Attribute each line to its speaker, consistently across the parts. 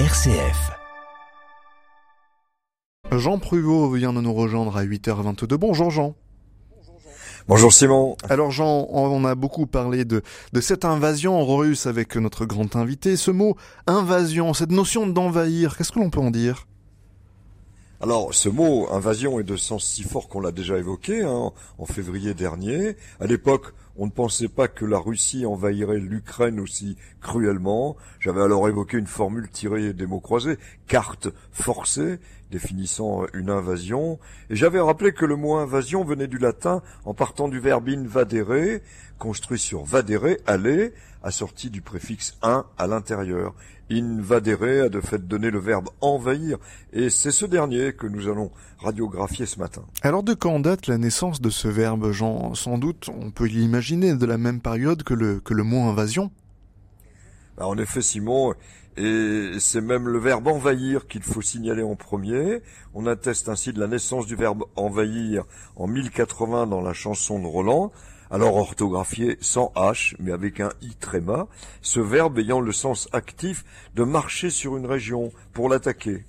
Speaker 1: RCF.
Speaker 2: Jean Pruvot vient de nous rejoindre à 8h22. Bonjour Jean.
Speaker 3: Bonjour Simon.
Speaker 2: Alors Jean, on a beaucoup parlé de, de cette invasion russe avec notre grand invité. Ce mot invasion, cette notion d'envahir, qu'est-ce que l'on peut en dire?
Speaker 3: Alors, ce mot invasion est de sens si fort qu'on l'a déjà évoqué hein, en février dernier. À l'époque, on ne pensait pas que la Russie envahirait l'Ukraine aussi cruellement. J'avais alors évoqué une formule tirée des mots croisés, carte forcée, définissant une invasion. Et j'avais rappelé que le mot invasion venait du latin en partant du verbe invadere, construit sur vadere, aller, assorti du préfixe un à l'intérieur. Invadere a de fait donné le verbe envahir, et c'est ce dernier que nous allons radiographier ce matin.
Speaker 2: Alors de quand date la naissance de ce verbe, Jean? Sans doute, on peut l'imaginer de la même période que le, que le mot invasion?
Speaker 3: Bah, En effet, Simon, et c'est même le verbe envahir qu'il faut signaler en premier. On atteste ainsi de la naissance du verbe envahir en 1080 dans la chanson de Roland, alors orthographié sans H, mais avec un I tréma, ce verbe ayant le sens actif de marcher sur une région pour l'attaquer.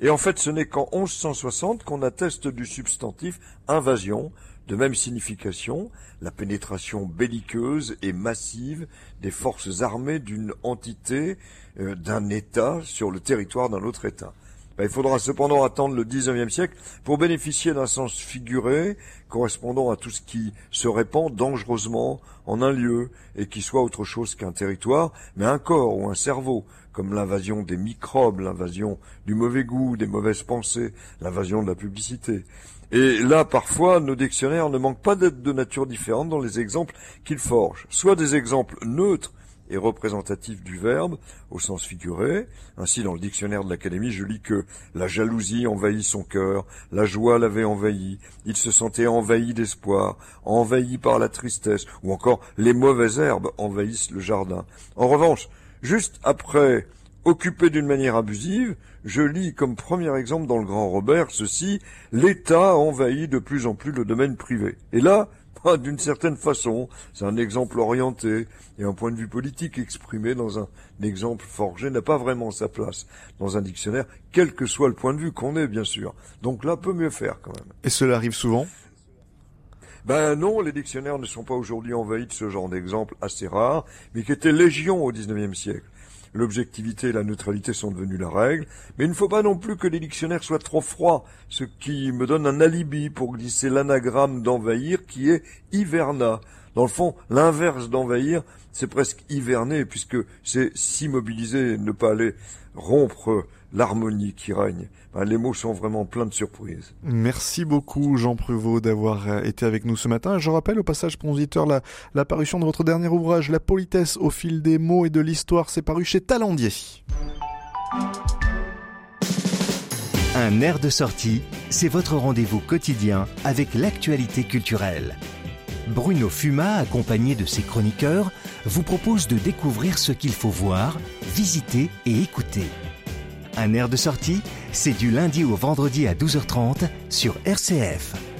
Speaker 3: Et en fait, ce n'est qu'en 1160 qu'on atteste du substantif invasion, de même signification, la pénétration belliqueuse et massive des forces armées d'une entité, euh, d'un État sur le territoire d'un autre État. Ben, il faudra cependant attendre le XIXe siècle pour bénéficier d'un sens figuré correspondant à tout ce qui se répand dangereusement en un lieu et qui soit autre chose qu'un territoire, mais un corps ou un cerveau, comme l'invasion des microbes, l'invasion du mauvais goût, des mauvaises pensées, l'invasion de la publicité. Et là, parfois, nos dictionnaires ne manquent pas d'être de nature différente dans les exemples qu'ils forgent. Soit des exemples neutres, et représentatif du verbe au sens figuré. Ainsi, dans le dictionnaire de l'Académie, je lis que la jalousie envahit son cœur, la joie l'avait envahi, il se sentait envahi d'espoir, envahi par la tristesse, ou encore les mauvaises herbes envahissent le jardin. En revanche, juste après occupé d'une manière abusive, je lis comme premier exemple dans le Grand Robert ceci, l'État envahit de plus en plus le domaine privé. Et là, d'une certaine façon. C'est un exemple orienté et un point de vue politique exprimé dans un exemple forgé n'a pas vraiment sa place dans un dictionnaire, quel que soit le point de vue qu'on ait, bien sûr. Donc là, peut mieux faire quand même.
Speaker 2: Et cela arrive souvent?
Speaker 3: Ben non, les dictionnaires ne sont pas aujourd'hui envahis de ce genre d'exemple assez rare, mais qui étaient légion au XIXe siècle l'objectivité et la neutralité sont devenues la règle, mais il ne faut pas non plus que les dictionnaires soient trop froids, ce qui me donne un alibi pour glisser l'anagramme d'envahir qui est hiverna. Dans le fond, l'inverse d'envahir, c'est presque hiverner, puisque c'est s'immobiliser, ne pas aller rompre l'harmonie qui règne. Ben, les mots sont vraiment pleins de surprises.
Speaker 2: Merci beaucoup Jean Pruvot d'avoir euh, été avec nous ce matin. Je rappelle au passage pour la, la parution de votre dernier ouvrage, La politesse au fil des mots et de l'histoire, c'est paru chez Talandier.
Speaker 1: Un air de sortie, c'est votre rendez-vous quotidien avec l'actualité culturelle. Bruno Fuma, accompagné de ses chroniqueurs, vous propose de découvrir ce qu'il faut voir, visiter et écouter. Un air de sortie, c'est du lundi au vendredi à 12h30 sur RCF.